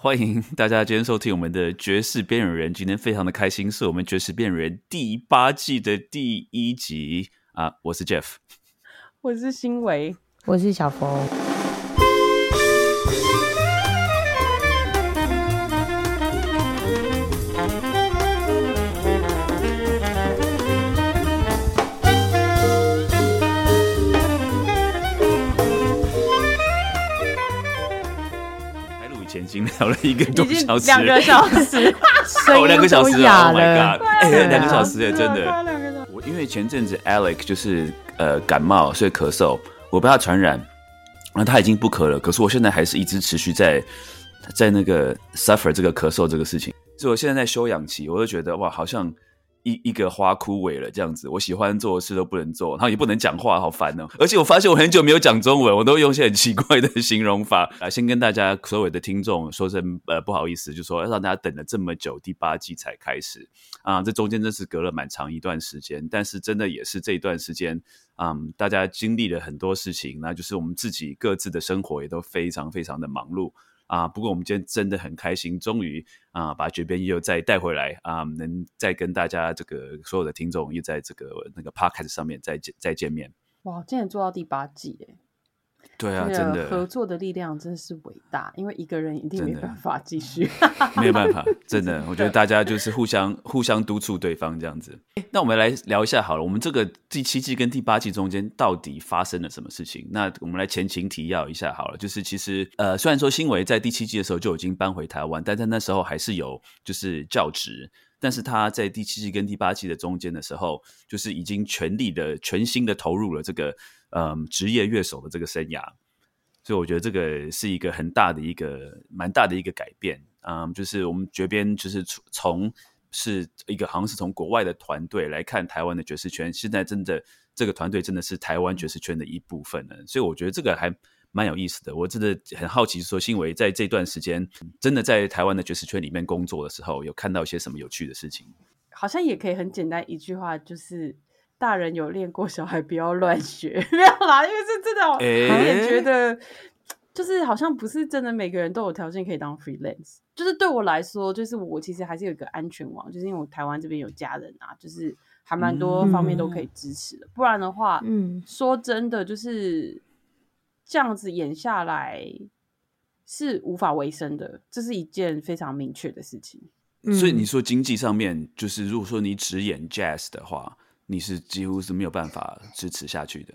欢迎大家今天收听我们的《爵士边缘人》，今天非常的开心，是我们《爵士边缘人》第八季的第一集啊！我是 Jeff，我是新维，我是小峰。经聊了一个多小时，两个小时，哦，两个小时啊！Oh my god！哎，两个小时哎，真的。我因为前阵子 Alex 就是呃感冒，所以咳嗽，我被他传染，那他已经不咳了，可是我现在还是一直持续在在那个 suffer 这个咳嗽这个事情，所以我现在在休养期，我就觉得哇，好像。一一个花枯萎了，这样子，我喜欢做的事都不能做，然后也不能讲话，好烦哦！而且我发现我很久没有讲中文，我都用一些很奇怪的形容法啊。先跟大家所有的听众说声呃不好意思，就说让大家等了这么久，第八季才开始啊，这中间真是隔了蛮长一段时间，但是真的也是这一段时间，嗯，大家经历了很多事情，那就是我们自己各自的生活也都非常非常的忙碌。啊，不过我们今天真的很开心，终于啊把绝边又再带回来啊，能再跟大家这个所有的听众又在这个那个 podcast 上面再见再见面。哇，今年做到第八季哎。对啊，真的合作的力量真的是伟大，因为一个人一定没办法继续，没有办法，真的，我觉得大家就是互相互相督促对方这样子。那我们来聊一下好了，我们这个第七季跟第八季中间到底发生了什么事情？那我们来前情提要一下好了，就是其实呃，虽然说新维在第七季的时候就已经搬回台湾，但在那时候还是有就是教职，但是他在第七季跟第八季的中间的时候，就是已经全力的全心的投入了这个。嗯，职业乐手的这个生涯，所以我觉得这个是一个很大的一个蛮大的一个改变。嗯，就是我们这边就是从是一个好像是从国外的团队来看台湾的爵士圈，现在真的这个团队真的是台湾爵士圈的一部分了。所以我觉得这个还蛮有意思的。我真的很好奇，说新维在这段时间真的在台湾的爵士圈里面工作的时候，有看到一些什么有趣的事情？好像也可以很简单一句话，就是。大人有练过，小孩不要乱学，没有啦，因为是真的，我也觉得，就是好像不是真的每个人都有条件可以当 freelance。就是对我来说，就是我其实还是有一个安全网，就是因为我台湾这边有家人啊，就是还蛮多方面都可以支持的。不然的话，嗯，说真的，就是这样子演下来是无法维生的，这是一件非常明确的事情。所以你说经济上面，就是如果说你只演 jazz 的话。你是几乎是没有办法支持下去的，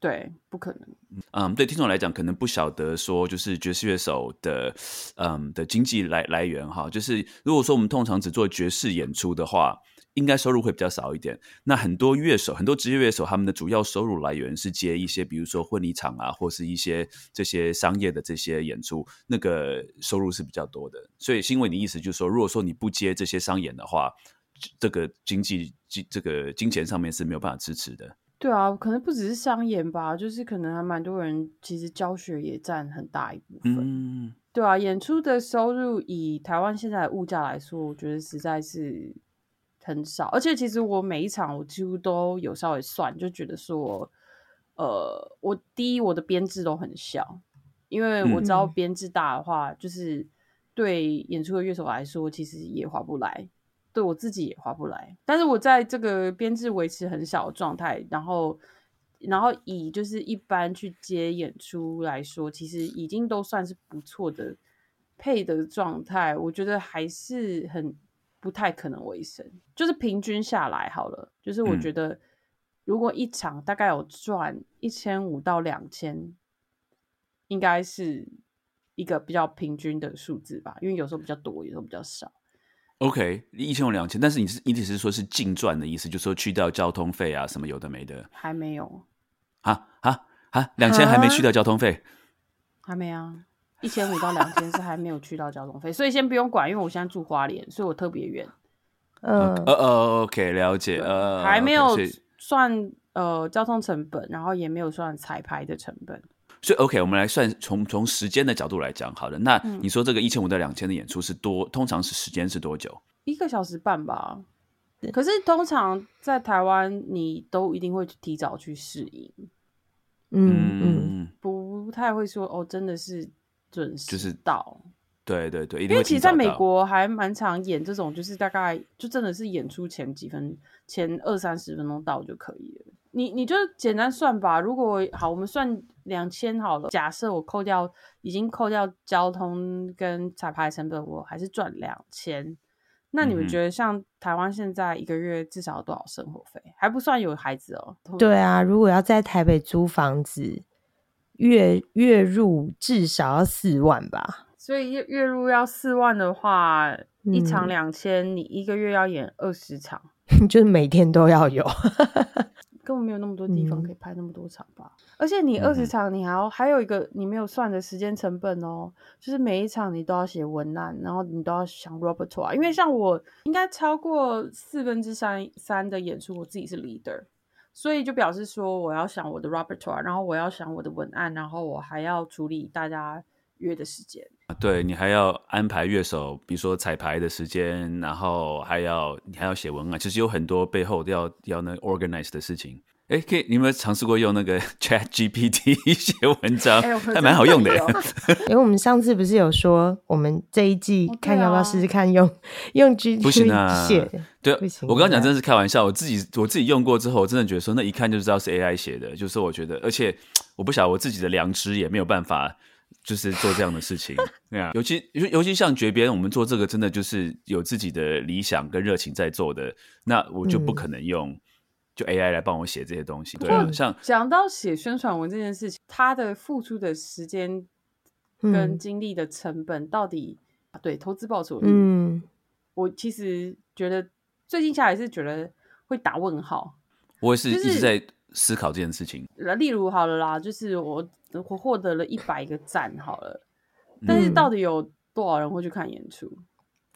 对，不可能。嗯，对听众来讲，可能不晓得说，就是爵士乐手的，嗯的经济来来源哈，就是如果说我们通常只做爵士演出的话，应该收入会比较少一点。那很多乐手，很多职业乐手，他们的主要收入来源是接一些，比如说婚礼场啊，或是一些这些商业的这些演出，那个收入是比较多的。所以，新伟你意思就是说，如果说你不接这些商演的话，这个经济金这个金钱上面是没有办法支持的。对啊，可能不只是商演吧，就是可能还蛮多人其实教学也占很大一部分。嗯，对啊，演出的收入以台湾现在的物价来说，我觉得实在是很少。而且其实我每一场我几乎都有稍微算，就觉得说，呃，我第一我的编制都很小，因为我知道编制大的话，就是对演出的乐手来说，其实也划不来。对我自己也划不来，但是我在这个编制维持很小的状态，然后，然后以就是一般去接演出来说，其实已经都算是不错的配的状态。我觉得还是很不太可能维生，就是平均下来好了，就是我觉得如果一场大概有赚一千五到两千，应该是一个比较平均的数字吧，因为有时候比较多，有时候比较少。OK，一千五两千，但是你是你只是说是净赚的意思，就说去掉交通费啊什么有的没的，还没有。啊啊啊，两千还没去掉交通费，还没啊，一千五到两千是还没有去到交通费，所以先不用管，因为我现在住花莲，所以我特别远。呃呃呃，OK，了解，呃，还没有算呃交通成本，然后也没有算彩排的成本。所以，OK，我们来算从从时间的角度来讲，好的，那你说这个一千五到两千的演出是多，通常是时间是多久？一个小时半吧。可是通常在台湾，你都一定会提早去适应。嗯嗯，不太会说哦，真的是准时就是到。对对对，因为其实在美国还蛮常演这种，就是大概就真的是演出前几分前二三十分钟到就可以了。你你就简单算吧，如果好，我们算两千好了。假设我扣掉已经扣掉交通跟彩排成本，我还是赚两千。那你们觉得像台湾现在一个月至少多少生活费？还不算有孩子哦。对啊，如果要在台北租房子，月月入至少要四万吧。所以月月入要四万的话，一场两千，你一个月要演二十场，就是每天都要有。根本没有那么多地方可以拍那么多场吧，而且你二十场，你还要还有一个你没有算的时间成本哦，就是每一场你都要写文案，然后你都要想 repertoire，因为像我应该超过四分之三三的演出，我自己是 leader，所以就表示说我要想我的 repertoire，然后我要想我的文案，然后我还要处理大家约的时间。对你还要安排乐手，比如说彩排的时间，然后还要你还要写文案，其实有很多背后要要那 organize 的事情。哎，可以，你有没有尝试过用那个 Chat GPT 写 文章？还蛮好用的。因为我们上次不是有说，我们这一季看要不要试试看用用 GPT 写？对，我刚刚讲真的是开玩笑。我自己我自己用过之后，我真的觉得说那一看就知道是 AI 写的。就是我觉得，而且我不晓得我自己的良知也没有办法。就是做这样的事情，对啊，尤其尤尤其像绝边，我们做这个真的就是有自己的理想跟热情在做的，那我就不可能用就 AI 来帮我写这些东西。对啊，像讲到写宣传文这件事情，他的付出的时间跟精力的成本到底对投资报酬，嗯，我其实觉得最近下来是觉得会打问号。我也是一直在思考这件事情。例如好了啦，就是我。我获得了一百个赞，好了，但是到底有多少人会去看演出？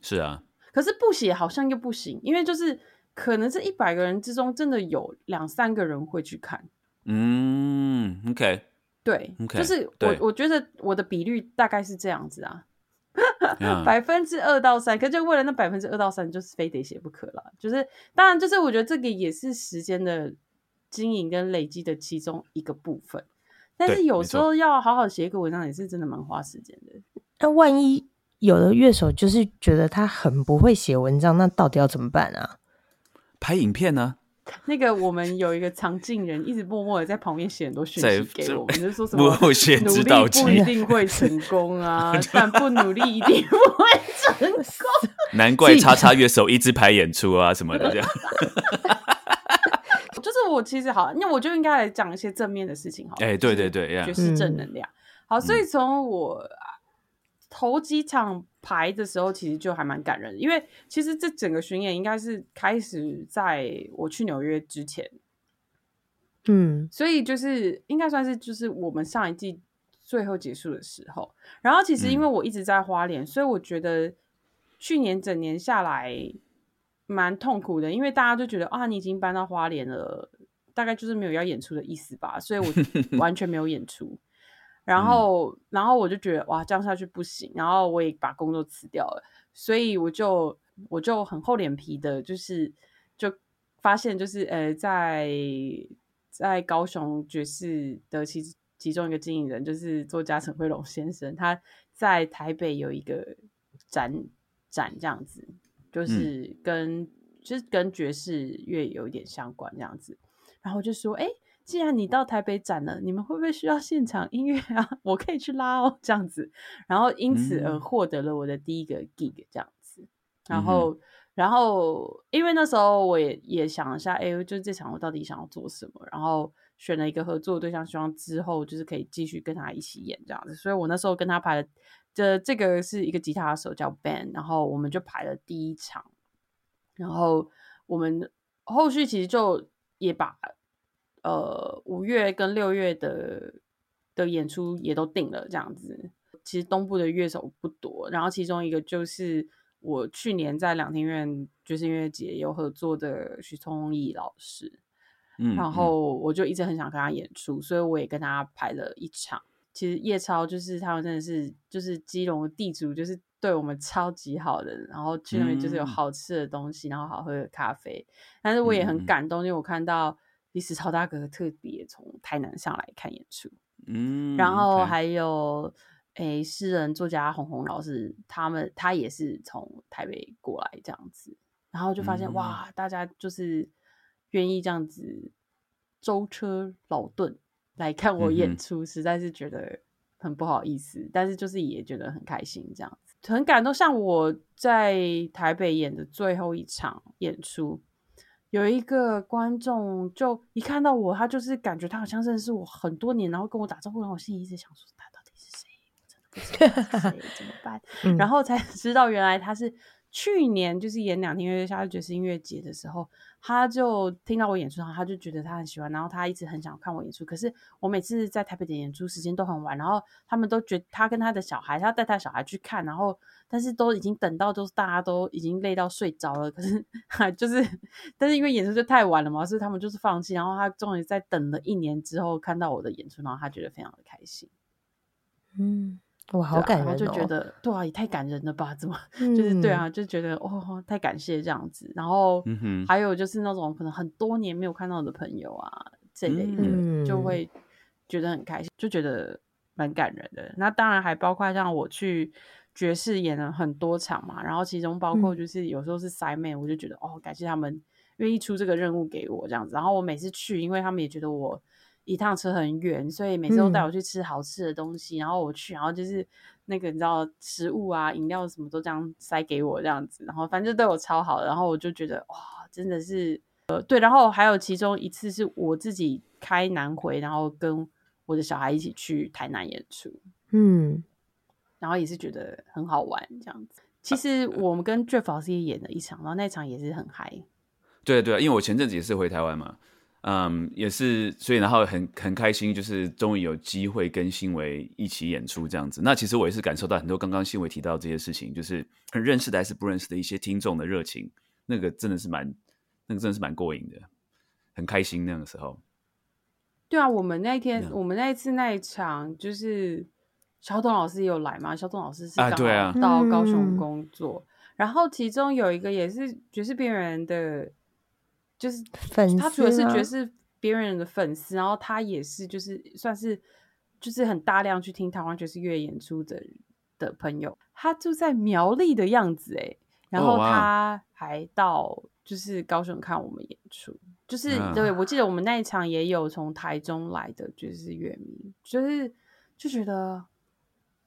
是啊，可是不写好像又不行，因为就是可能这一百个人之中，真的有两三个人会去看。嗯，OK，对，OK，，就是我我觉得我的比率大概是这样子啊，百分之二到三，可就为了那百分之二到三，就是非得写不可了。就是当然，就是我觉得这个也是时间的经营跟累积的其中一个部分。但是有时候要好好写一个文章，也是真的蛮花时间的。那万一有的乐手就是觉得他很不会写文章，那到底要怎么办啊？拍影片呢？那个我们有一个常进人，一直默默的在旁边写很多讯息给我们，就说什么努力不一定会成功啊，但不努力一定不会成功。难怪叉叉乐手一直排演出啊什么的这样。就是我其实好，那我就应该来讲一些正面的事情，好。哎，对对对，就是正能量。好，所以从我头几场排的时候，其实就还蛮感人，因为其实这整个巡演应该是开始在我去纽约之前，嗯，所以就是应该算是就是我们上一季最后结束的时候。然后其实因为我一直在花莲，所以我觉得去年整年下来。蛮痛苦的，因为大家就觉得啊，你已经搬到花莲了，大概就是没有要演出的意思吧，所以我 完全没有演出。然后，然后我就觉得哇，这样下去不行，然后我也把工作辞掉了，所以我就我就很厚脸皮的，就是就发现就是呃，在在高雄爵士的其其中一个经营人，就是作家陈慧龙先生，他在台北有一个展展这样子。就是跟就是跟爵士乐有一点相关这样子，然后就说：“哎，既然你到台北展了，你们会不会需要现场音乐啊？我可以去拉哦，这样子。”然后因此而获得了我的第一个 gig 这样子。然后，然后因为那时候我也也想一下，哎，就这场我到底想要做什么？然后选了一个合作对象，希望之后就是可以继续跟他一起演这样子。所以我那时候跟他排了。这这个是一个吉他手叫 Ben，然后我们就排了第一场，然后我们后续其实就也把呃五月跟六月的的演出也都定了，这样子。其实东部的乐手不多，然后其中一个就是我去年在两厅院爵士音乐节有合作的徐聪义老师，嗯，然后我就一直很想跟他演出，所以我也跟他排了一场。其实叶超就是他们真的是就是基隆的地主，就是对我们超级好的。然后去那边就是有好吃的东西，然后好喝的咖啡。但是我也很感动，因为我看到历史超大哥特别从台南上来看演出，嗯，然后还有诶诗人作家红红老师，他们他也是从台北过来这样子，然后就发现哇，大家就是愿意这样子舟车劳顿来看我演出，实在是觉得很不好意思，但是就是也觉得很开心，这样子。很感动。像我在台北演的最后一场演出。有一个观众就一看到我，他就是感觉他好像认识我很多年，然后跟我打招呼，然后我心里一直想说他到底是谁？我真的不知道是谁，怎么办？然后才 知道原来他是。去年就是演两天月下爵士音乐节的时候，他就听到我演出，然后他就觉得他很喜欢，然后他一直很想看我演出。可是我每次在台北的演出时间都很晚，然后他们都觉得他跟他的小孩，他要带他小孩去看，然后但是都已经等到就是大家都已经累到睡着了，可是就是，但是因为演出就太晚了嘛，所以他们就是放弃。然后他终于在等了一年之后看到我的演出，然后他觉得非常的开心。嗯。哇，好感人哦！就觉得对啊，也太感人了吧？怎么就是对啊？就觉得哦，太感谢这样子。然后还有就是那种可能很多年没有看到的朋友啊这类的，就会觉得很开心，就觉得蛮感人的。那当然还包括像我去爵士演了很多场嘛，然后其中包括就是有时候是塞妹，我就觉得哦，感谢他们愿意出这个任务给我这样子。然后我每次去，因为他们也觉得我。一趟车很远，所以每次都带我去吃好吃的东西。然后我去，然后就是那个你知道食物啊、饮料什么都这样塞给我这样子。然后反正对我超好。然后我就觉得哇，真的是呃对。然后还有其中一次是我自己开南回，然后跟我的小孩一起去台南演出。嗯，然后也是觉得很好玩这样子。其实我们跟 Jeff 老师也演了一场，然后那场也是很嗨。对对，因为我前阵子也是回台湾嘛。嗯，也是，所以然后很很开心，就是终于有机会跟新维一起演出这样子。那其实我也是感受到很多刚刚新维提到这些事情，就是认识的还是不认识的一些听众的热情，那个真的是蛮，那个真的是蛮过瘾的，很开心那个时候。对啊，我们那天我们那一次那一场，就是肖董老师也有来吗？肖董老师是刚好到高雄工作，然后其中有一个也是爵士边缘的。就是粉他除了是爵士别人的粉丝，然后他也是就是算是就是很大量去听台湾爵士乐演出的的朋友，他住在苗栗的样子哎，然后他还到就是高雄看我们演出，就是对我记得我们那一场也有从台中来的爵士乐迷，就是就觉得。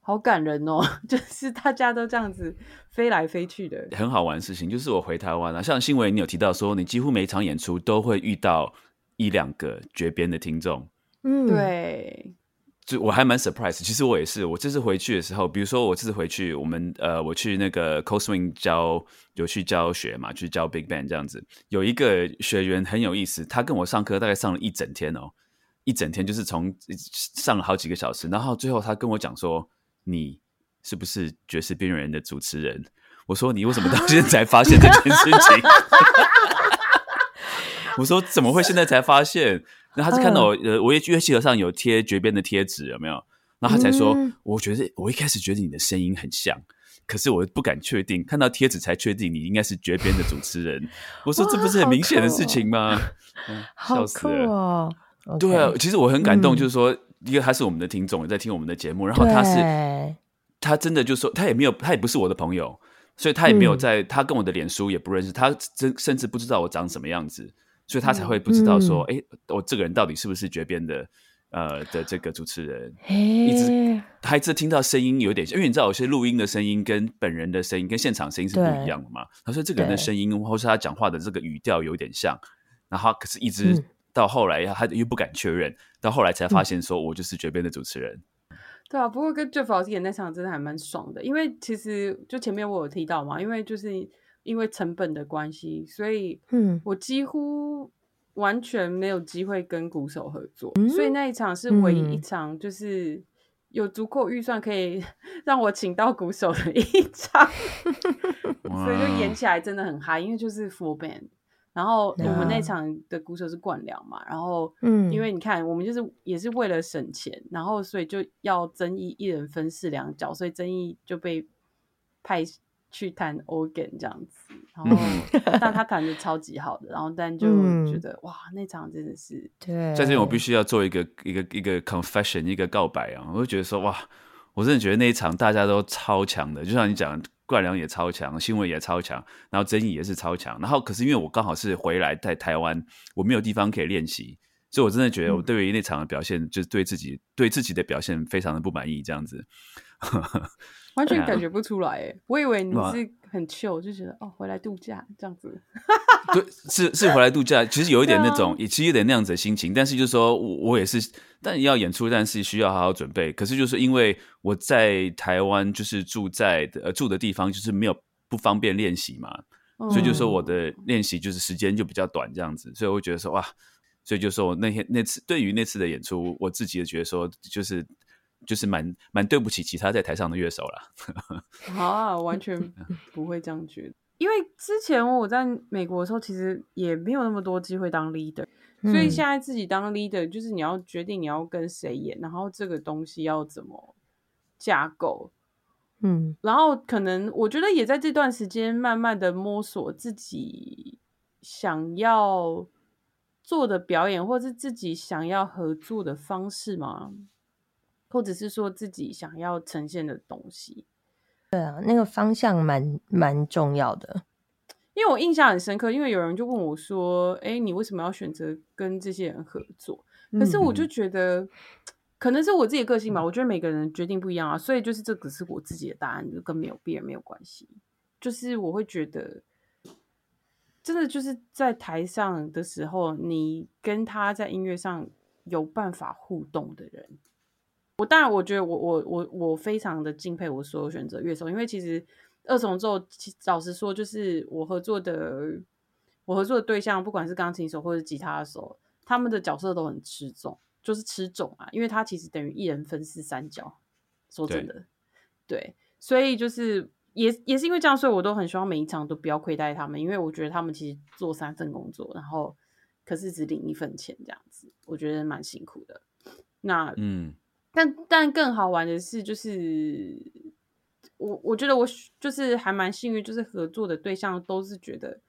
好感人哦，就是大家都这样子飞来飞去的，很好玩的事情。就是我回台湾了，像新闻你有提到说，你几乎每一场演出都会遇到一两个绝边的听众。嗯，对，就我还蛮 surprise。其实我也是，我这次回去的时候，比如说我这次回去，我们呃，我去那个 Coswing 教有去教学嘛，去教 Big Band 这样子。有一个学员很有意思，他跟我上课大概上了一整天哦，一整天就是从上了好几个小时，然后最后他跟我讲说。你是不是爵士边缘人的主持人？我说你为什么到现在才发现这件事情？我说怎么会现在才发现？那他是看到我呃，我也乐器盒上有贴绝边的贴纸，有没有？然后他才说，我觉得我一开始觉得你的声音很像，可是我不敢确定，看到贴纸才确定你应该是绝边的主持人。我说这不是很明显的事情吗？笑死了！对啊，其实我很感动，就是说。因为他是我们的听众，也在听我们的节目，然后他是他真的就说他也没有，他也不是我的朋友，所以他也没有在他跟我的脸书也不认识，他真甚至不知道我长什么样子，所以他才会不知道说，哎，我这个人到底是不是绝边的呃的这个主持人，一直他一直听到声音有点，因为你知道有些录音的声音跟本人的声音跟现场声音是不一样的嘛，他说这个人的声音或是他讲话的这个语调有点像，然后可是一直。到后来，他又不敢确认，到后来才发现，说我就是绝边的主持人。对啊，不过跟 Jeff 老师演那场真的还蛮爽的，因为其实就前面我有提到嘛，因为就是因为成本的关系，所以嗯，我几乎完全没有机会跟鼓手合作，所以那一场是唯一一场就是有足够预算可以 让我请到鼓手的一场，所以就演起来真的很嗨，因为就是 full band。然后我们那场的鼓手是冠良嘛，然后嗯，因为你看我们就是也是为了省钱，然后所以就要争议一人分饰两角，所以争议就被派去弹 organ 这样子，然后但 他弹的超级好的，然后但就觉得哇，那场真的是对，在这边我必须要做一个一个一个 confession 一个告白啊，我就觉得说哇，我真的觉得那一场大家都超强的，就像你讲，灌良也超强，新闻也超强，然后争议也是超强。然后可是因为我刚好是回来在台湾，我没有地方可以练习，所以我真的觉得我对于那场的表现，就是对自己对自己的表现非常的不满意，这样子。完全感觉不出来哎，我以为你是很 chill，就觉得哦，回来度假这样子。对，是是回来度假，其实有一点那种，也其实有点那样子的心情。但是就是说我我也是，但要演出，但是需要好好准备。可是就是因为我在台湾，就是住在呃住的地方，就是没有不方便练习嘛，所以就说我的练习就是时间就比较短这样子。所以我觉得说哇，所以就说我那天那次对于那次的演出，我自己也觉得说就是。就是蛮蛮对不起其他在台上的乐手了。啊，完全 不会这样觉得，因为之前我在美国的时候，其实也没有那么多机会当 leader，所以现在自己当 leader，就是你要决定你要跟谁演，然后这个东西要怎么架构，嗯，然后可能我觉得也在这段时间慢慢的摸索自己想要做的表演，或是自己想要合作的方式吗。或者是说自己想要呈现的东西，对啊，那个方向蛮蛮重要的。因为我印象很深刻，因为有人就问我说：“哎，你为什么要选择跟这些人合作？”可是我就觉得，可能是我自己的个性吧。我觉得每个人决定不一样啊，所以就是这只是我自己的答案，就跟没有别人没有关系。就是我会觉得，真的就是在台上的时候，你跟他在音乐上有办法互动的人。我当然，我觉得我我我我非常的敬佩我所有选择乐手，因为其实二重奏，老实说，就是我合作的我合作的对象，不管是钢琴手或者吉他手，他们的角色都很吃重，就是吃重啊，因为他其实等于一人分饰三角。说真的，对，所以就是也也是因为这样，所以我都很希望每一场都不要亏待他们，因为我觉得他们其实做三份工作，然后可是只领一份钱这样子，我觉得蛮辛苦的。那嗯。但但更好玩的是，就是我我觉得我就是还蛮幸运，就是合作的对象都是觉得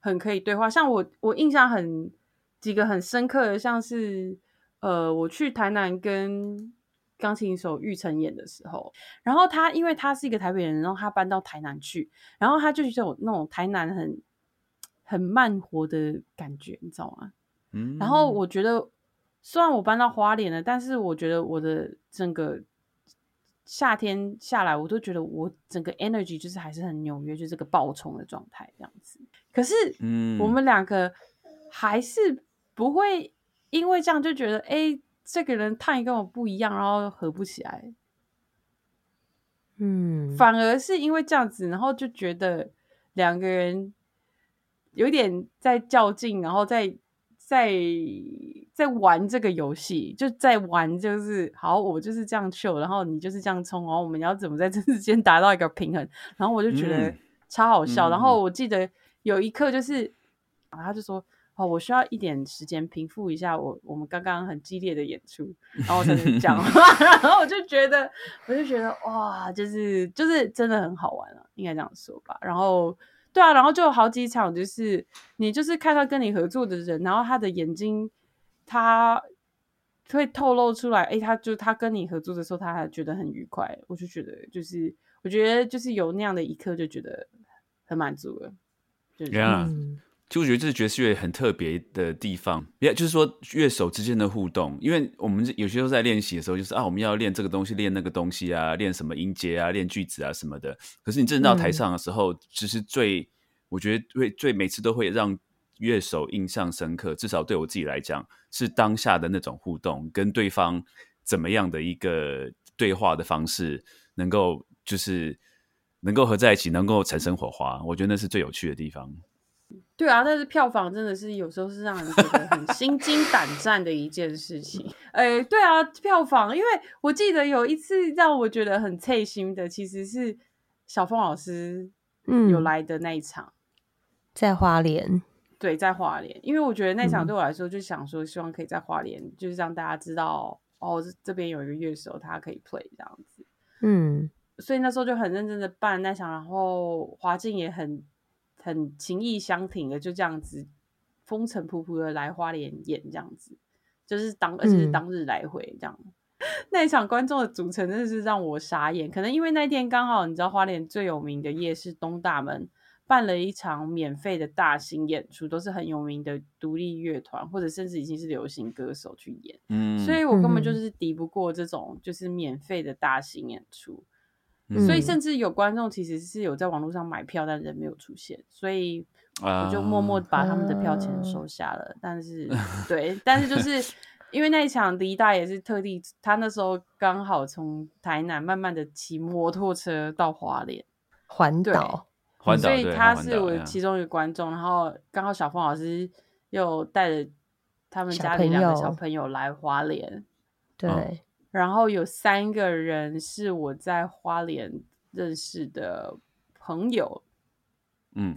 很可以对话。像我我印象很几个很深刻的，像是呃我去台南跟钢琴手玉成演的时候，然后他因为他是一个台北人，然后他搬到台南去，然后他就有那种台南很很慢活的感觉，你知道吗？嗯，然后我觉得。虽然我搬到花莲了，但是我觉得我的整个夏天下来，我都觉得我整个 energy 就是还是很纽约，就这个爆冲的状态这样子。可是，嗯，我们两个还是不会因为这样就觉得，哎，这个人太跟我不一样，然后合不起来。嗯，反而是因为这样子，然后就觉得两个人有点在较劲，然后在在。在玩这个游戏，就在玩，就是好，我就是这样秀，然后你就是这样冲，然后我们要怎么在这之间达到一个平衡？然后我就觉得超好笑。然后我记得有一刻就是，啊，他就说：“哦，我需要一点时间平复一下我我们刚刚很激烈的演出，然后才能讲话。”然后我就觉得，我就觉得哇，就是就是真的很好玩了，应该这样说吧。然后对啊，然后就有好几场，就是你就是看到跟你合作的人，然后他的眼睛。他会透露出来，哎，他就他跟你合作的时候，他还觉得很愉快。我就觉得，就是我觉得，就是有那样的一刻，就觉得很满足了。对啊，就我觉得这是爵士乐很特别的地方，也就是说乐手之间的互动。因为我们有些时候在练习的时候，就是啊，我们要练这个东西，练那个东西啊，练什么音阶啊，练句子啊什么的。可是你真的到台上的时候，其实最我觉得会最每次都会让。乐手印象深刻，至少对我自己来讲，是当下的那种互动，跟对方怎么样的一个对话的方式，能够就是能够合在一起，能够产生火花。我觉得那是最有趣的地方。对啊，但是票房真的是有时候是让人觉得很心惊胆战的一件事情。哎，对啊，票房，因为我记得有一次让我觉得很刺心的，其实是小峰老师嗯有来的那一场，在花莲。对，在花莲，因为我觉得那场对我来说，就想说希望可以在花莲，就是让大家知道哦，这边有一个乐手，他可以 play 这样子。嗯，所以那时候就很认真的办那场，然后华静也很很情意相挺的，就这样子风尘仆仆的来花莲演这样子，就是当而且是当日来回这样。那一场观众的组成真的是让我傻眼。可能因为那天刚好你知道花莲最有名的夜市东大门办了一场免费的大型演出，都是很有名的独立乐团或者甚至已经是流行歌手去演。嗯，所以我根本就是敌不过这种就是免费的大型演出。所以甚至有观众其实是有在网络上买票，但人没有出现，所以我就默默把他们的票钱收下了。但是对，但是就是 因为那一场李大也是特地，他那时候刚好从台南慢慢的骑摩托车到华联环岛，所以他是我其中一个观众。然后刚好小峰老师又带着他们家里两个小朋友来华联，对。然后有三个人是我在花莲认识的朋友，嗯，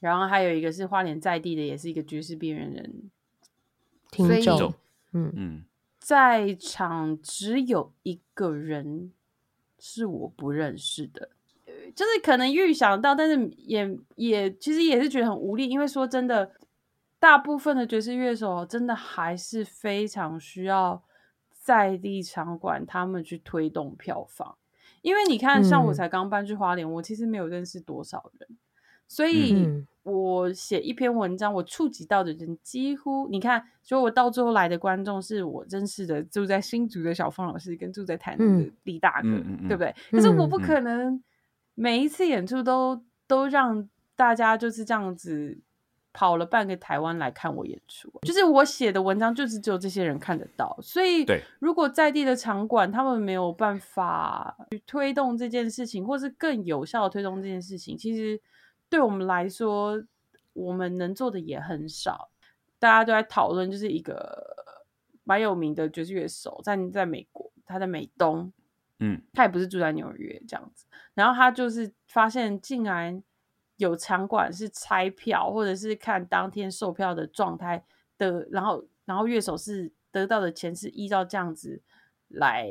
然后还有一个是花莲在地的，也是一个爵士边缘人。听众，嗯。嗯，在场只有一个人是我不认识的，就是可能预想到，但是也也其实也是觉得很无力，因为说真的，大部分的爵士乐手真的还是非常需要。在地场馆，他们去推动票房，因为你看，像我才刚搬去花莲，我其实没有认识多少人，所以我写一篇文章，我触及到的人几乎，你看，所以我到最后来的观众是我认识的住在新竹的小凤老师，跟住在台南的李大哥，对不对？可是我不可能每一次演出都都让大家就是这样子。跑了半个台湾来看我演出，就是我写的文章，就是只有这些人看得到。所以，如果在地的场馆他们没有办法去推动这件事情，或是更有效的推动这件事情，其实对我们来说，我们能做的也很少。大家都在讨论，就是一个蛮有名的爵士乐手，在在美国，他在美东，嗯，他也不是住在纽约这样子。然后他就是发现，竟然。有场馆是拆票，或者是看当天售票的状态的，然后然后乐手是得到的钱是依照这样子来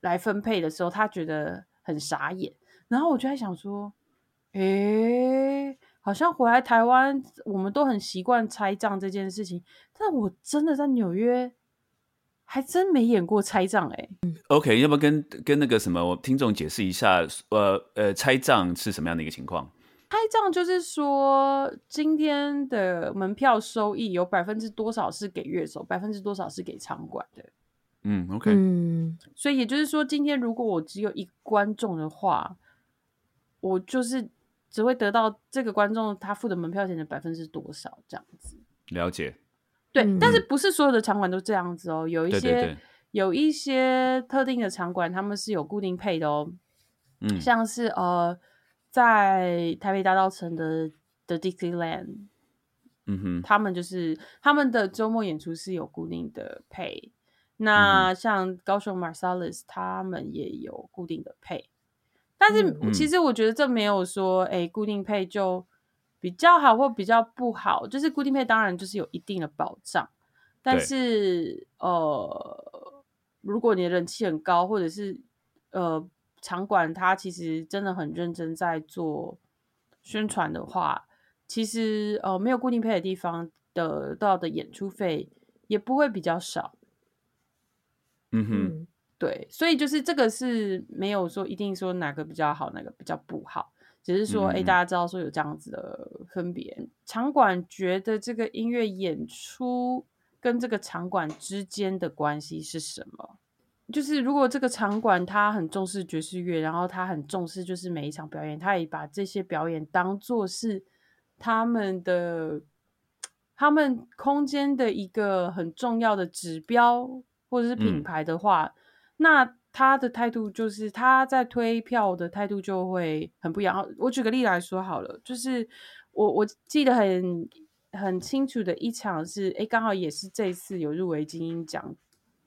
来分配的时候，他觉得很傻眼。然后我就在想说，诶，好像回来台湾，我们都很习惯拆账这件事情，但我真的在纽约还真没演过拆账哎。OK，要不要跟跟那个什么听众解释一下，呃呃，拆账是什么样的一个情况？开账就是说，今天的门票收益有百分之多少是给乐手，百分之多少是给场馆的。嗯，OK，嗯，所以也就是说，今天如果我只有一观众的话，我就是只会得到这个观众他付的门票钱的百分之多少这样子。了解。对，但是不是所有的场馆都这样子哦？有一些有一些特定的场馆，他们是有固定配的哦。嗯，像是呃。在台北大道城的的 Dixieland，嗯哼，他们就是他们的周末演出是有固定的配。那像高雄 Marsalis，他们也有固定的配。但是其实我觉得这没有说，哎，固定配就比较好或比较不好。就是固定配当然就是有一定的保障，但是呃，如果你的人气很高，或者是呃。场馆它其实真的很认真在做宣传的话，其实呃没有固定配的地方得到的演出费也不会比较少。嗯哼，对，所以就是这个是没有说一定说哪个比较好，哪个比较不好，只是说哎大家知道说有这样子的分别。场馆觉得这个音乐演出跟这个场馆之间的关系是什么？就是如果这个场馆他很重视爵士乐，然后他很重视就是每一场表演，他也把这些表演当做是他们的他们空间的一个很重要的指标或者是品牌的话，那他的态度就是他在推票的态度就会很不一样。我举个例来说好了，就是我我记得很很清楚的一场是，哎，刚好也是这次有入围金鹰奖。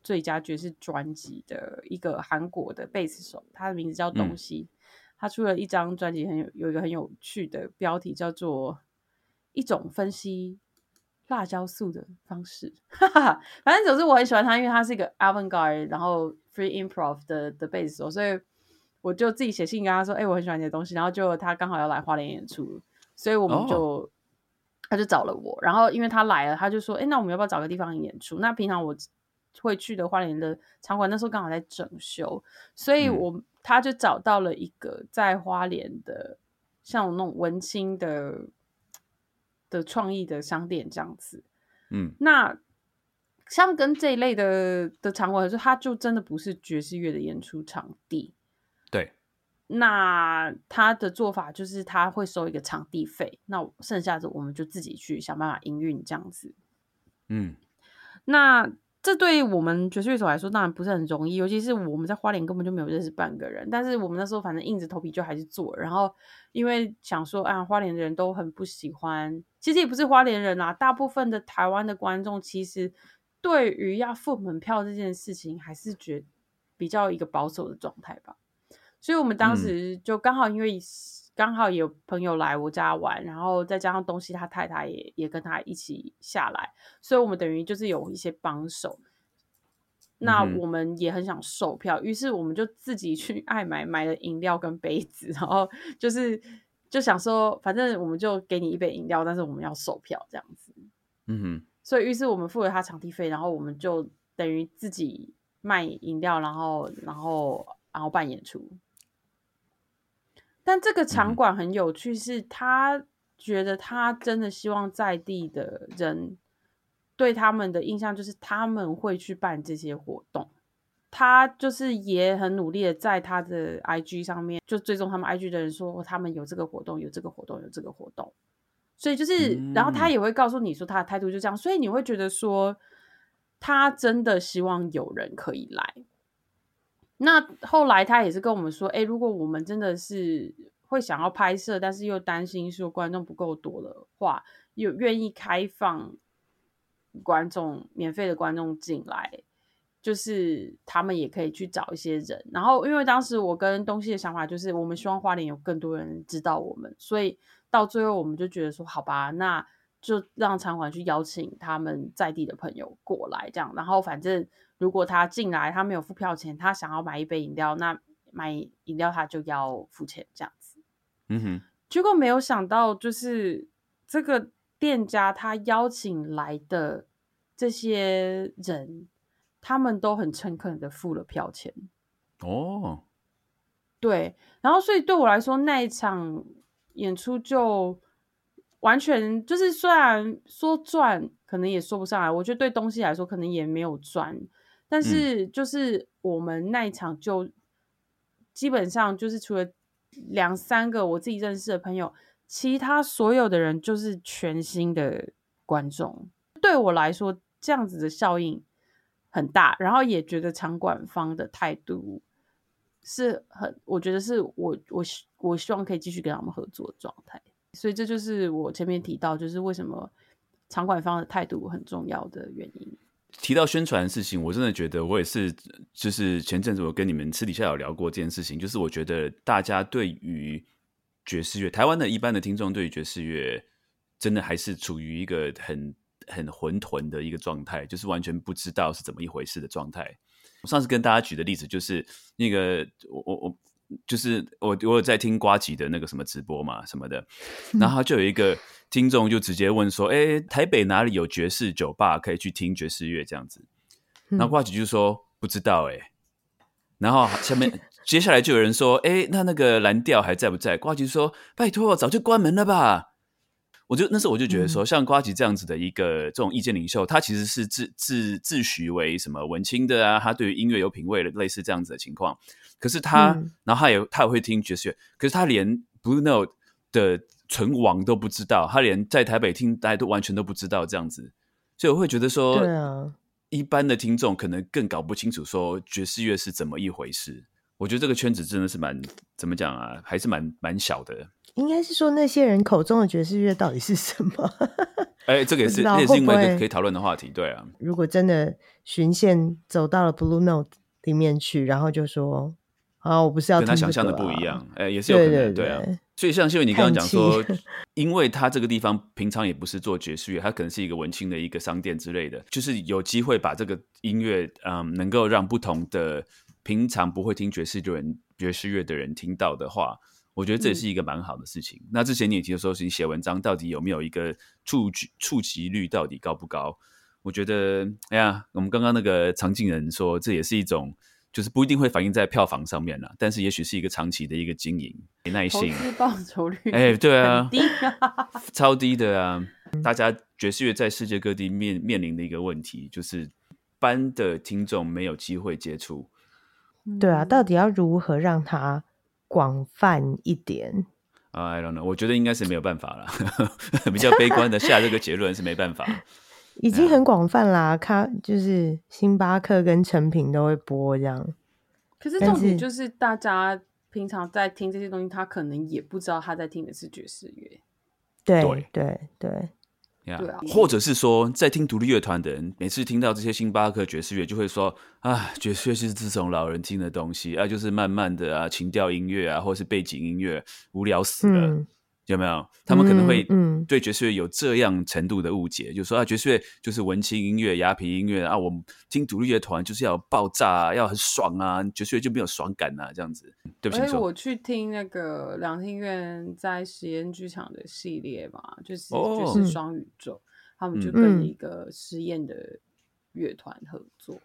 最佳爵士专辑的一个韩国的贝斯手，他的名字叫东西。他出了一张专辑，很有有一个很有趣的标题，叫做一种分析辣椒素的方式。哈哈 反正总之我很喜欢他，因为他是一个 avant-garde，然后 free improv 的的贝斯手，所以我就自己写信跟他说：“哎，我很喜欢你的东西。”然后就他刚好要来花莲演出，所以我们就他就找了我。然后因为他来了，他就说：“哎，那我们要不要找个地方演出？”那平常我。会去的花莲的场馆，那时候刚好在整修，所以我他就找到了一个在花莲的像那种文青的的创意的商店这样子。嗯，那像跟这一类的的场馆，说它就真的不是爵士乐的演出场地。对，那他的做法就是他会收一个场地费，那剩下的我们就自己去想办法营运这样子。嗯，那这对我们爵士乐手来说当然不是很容易，尤其是我们在花莲根本就没有认识半个人，但是我们那时候反正硬着头皮就还是做，然后因为想说啊，花莲的人都很不喜欢，其实也不是花莲人啊，大部分的台湾的观众其实对于要付门票这件事情还是觉比较一个保守的状态吧，所以我们当时就刚好因为。刚好有朋友来我家玩，然后再加上东西，他太太也也跟他一起下来，所以我们等于就是有一些帮手。那我们也很想售票，于是我们就自己去爱买买了饮料跟杯子，然后就是就想说，反正我们就给你一杯饮料，但是我们要售票这样子。嗯哼。所以于是我们付了他场地费，然后我们就等于自己卖饮料，然后然后然后办演出。但这个场馆很有趣，是他觉得他真的希望在地的人对他们的印象就是他们会去办这些活动。他就是也很努力的在他的 IG 上面就追踪他们 IG 的人说他们有这个活动，有这个活动，有这个活动。所以就是，然后他也会告诉你说他的态度就这样，所以你会觉得说他真的希望有人可以来。那后来他也是跟我们说，哎，如果我们真的是会想要拍摄，但是又担心说观众不够多的话，又愿意开放观众免费的观众进来，就是他们也可以去找一些人。然后，因为当时我跟东西的想法就是，我们希望花莲有更多人知道我们，所以到最后我们就觉得说，好吧，那就让场馆去邀请他们在地的朋友过来，这样。然后反正。如果他进来，他没有付票钱，他想要买一杯饮料，那买饮料他就要付钱，这样子。嗯哼。结果没有想到，就是这个店家他邀请来的这些人，他们都很诚恳的付了票钱。哦。对，然后所以对我来说，那一场演出就完全就是，虽然说赚，可能也说不上来。我觉得对东西来说，可能也没有赚。但是就是我们那一场就基本上就是除了两三个我自己认识的朋友，其他所有的人就是全新的观众。对我来说，这样子的效应很大，然后也觉得场馆方的态度是很，我觉得是我我我希望可以继续跟他们合作的状态。所以这就是我前面提到，就是为什么场馆方的态度很重要的原因。提到宣传的事情，我真的觉得我也是，就是前阵子我跟你们私底下有聊过这件事情，就是我觉得大家对于爵士乐，台湾的一般的听众对于爵士乐，真的还是处于一个很很混沌的一个状态，就是完全不知道是怎么一回事的状态。我上次跟大家举的例子就是那个我我我。就是我我有在听瓜吉的那个什么直播嘛什么的，然后就有一个听众就直接问说：“哎，台北哪里有爵士酒吧可以去听爵士乐这样子？”然后瓜吉就说：“不知道哎。”然后下面接下来就有人说：“哎，那那个蓝调还在不在？”瓜吉说：“拜托，早就关门了吧。”我就那时候我就觉得说，像瓜吉这样子的一个这种意见领袖，他其实是自自自诩为什么文青的啊？他对于音乐有品味的，类似这样子的情况。可是他，然后他也他也会听爵士乐，可是他连 Blue Note 的存亡都不知道，他连在台北听大家都完全都不知道这样子，所以我会觉得说，对啊，一般的听众可能更搞不清楚说爵士乐是怎么一回事。我觉得这个圈子真的是蛮怎么讲啊，还是蛮蛮小的。应该是说那些人口中的爵士乐到底是什么？哎，这个也是也是另外一个可以讨论的话题。对啊，如果真的循线走到了 Blue Note 里面去，然后就说。啊，我不是要跟他想象的不一样，哎，也是有可能，对啊。所以像秀伟你刚刚讲说，因为他这个地方平常也不是做爵士乐，他可能是一个文青的一个商店之类的，就是有机会把这个音乐，嗯，能够让不同的平常不会听爵士的人、爵士乐的人听到的话，我觉得这也是一个蛮好的事情。那之前你也提到说，你写文章到底有没有一个触触及率到底高不高？我觉得，哎呀，我们刚刚那个常静人说，这也是一种，就是不一定会反映在票房上面了，但是也许是一个长期的一个经营，没耐性，投资报酬率，哎，对啊，低，超低的啊！大家爵士乐在世界各地面面临的一个问题，就是班的听众没有机会接触。对啊，到底要如何让它广泛一点？啊，I don't know，我觉得应该是没有办法了，比较悲观的下这个结论是没办法。已经很广泛啦，咖就是星巴克跟成品都会播这样。可是重点就是大家平常在听这些东西，他可能也不知道他在听的是爵士乐。对对对。对啊，或者是说，在听独立乐团的人，每次听到这些星巴克爵士乐，就会说啊，爵士乐是这种老人听的东西啊，就是慢慢的啊，情调音乐啊，或是背景音乐，无聊死了。有没有？他们可能会对爵士乐有这样程度的误解，就说啊，爵士乐就是文青音乐、雅痞音乐啊，我们听独立乐团就是要爆炸，要很爽啊，爵士乐就没有爽感啊，这样子。对不起，我去听那个两厅院在实验剧场的系列嘛，就是就是双宇宙，他们就跟一个实验的乐团合作，